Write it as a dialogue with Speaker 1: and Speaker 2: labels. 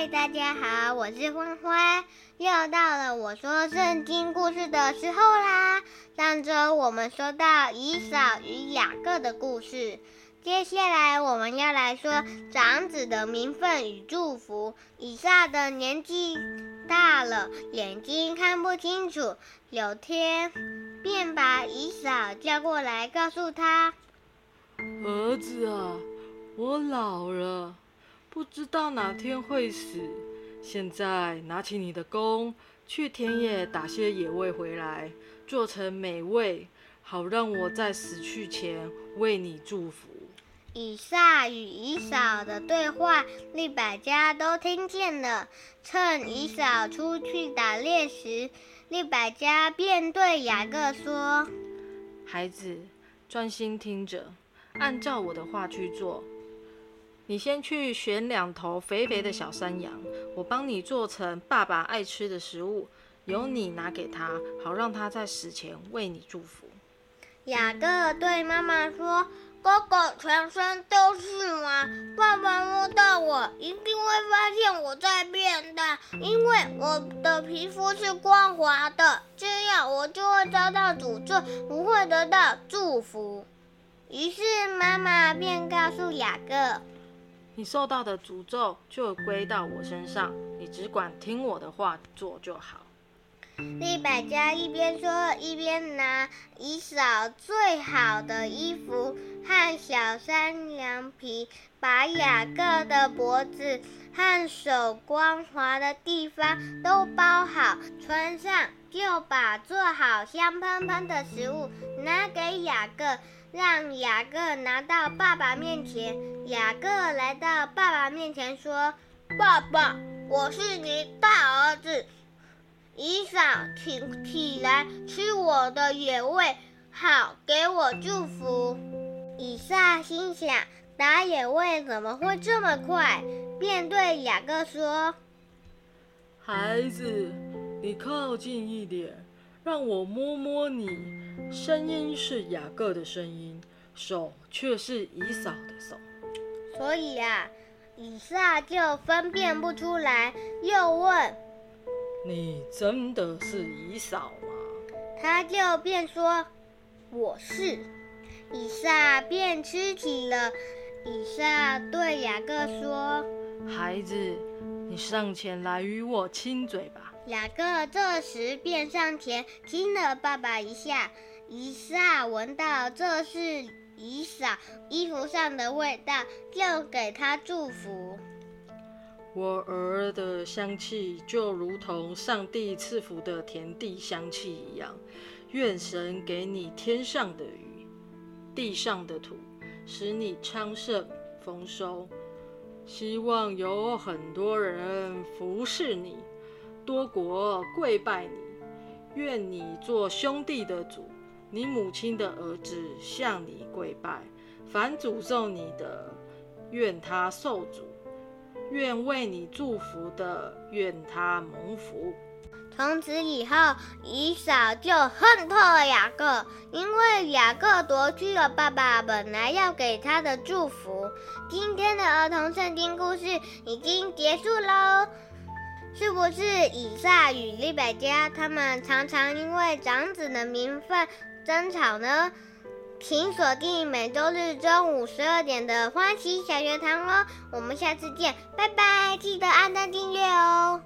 Speaker 1: 嗨，大家好，我是欢欢，又到了我说圣经故事的时候啦。上周我们说到以扫与雅各的故事，接下来我们要来说长子的名分与祝福。以撒的年纪大了，眼睛看不清楚，有天便把以扫叫过来，告诉他：“
Speaker 2: 儿子啊，我老了。”不知道哪天会死，现在拿起你的弓，去田野打些野味回来，做成美味，好让我在死去前为你祝福。
Speaker 1: 以撒与以扫的对话，利百加都听见了。趁以扫出去打猎时，利百加便对雅各说：“
Speaker 2: 孩子，专心听着，按照我的话去做。”你先去选两头肥肥的小山羊，我帮你做成爸爸爱吃的食物，由你拿给他，好让他在死前为你祝福。
Speaker 1: 雅各对妈妈说：“哥哥全身都是毛，爸爸摸到我一定会发现我在变大，因为我的皮肤是光滑的，这样我就会遭到诅咒，不会得到祝福。”于是妈妈便告诉雅各。
Speaker 2: 你受到的诅咒就归到我身上，你只管听我的话做就好。
Speaker 1: 利百加一边说，一边拿以扫最好的衣服和小山羊皮，把雅各的脖子和手光滑的地方都包好，穿上，就把做好香喷喷的食物拿给雅各。让雅各拿到爸爸面前。雅各来到爸爸面前说：“爸爸，我是你大儿子，以扫，请起来吃我的野味，好给我祝福。”以撒心想：打野味怎么会这么快？便对雅各说：“
Speaker 2: 孩子，你靠近一点。”让我摸摸你，声音是雅各的声音，手却是以扫的手。
Speaker 1: 所以啊，以撒就分辨不出来，又问：“
Speaker 2: 你真的是以扫吗？”
Speaker 1: 他就便说：“我是。”以撒便吃起了。以撒对雅各说：“
Speaker 2: 孩子，你上前来与我亲嘴吧。”
Speaker 1: 雅各这时便上前亲了爸爸一下。以撒闻到这是以撒衣服上的味道，就给他祝福。
Speaker 2: 我儿的香气就如同上帝赐福的田地香气一样。愿神给你天上的雨，地上的土，使你昌盛丰收。希望有很多人服侍你。多国跪拜你，愿你做兄弟的主，你母亲的儿子向你跪拜。凡诅咒你的，愿他受诅；愿为你祝福的，愿他蒙福。
Speaker 1: 从此以后，以扫就恨透了雅各，因为雅各夺去了爸爸本来要给他的祝福。今天的儿童圣经故事已经结束喽。是不是以撒与利百加他们常常因为长子的名分争吵呢？请锁定每周日中午十二点的欢喜小学堂哦！我们下次见，拜拜！记得按赞订阅哦。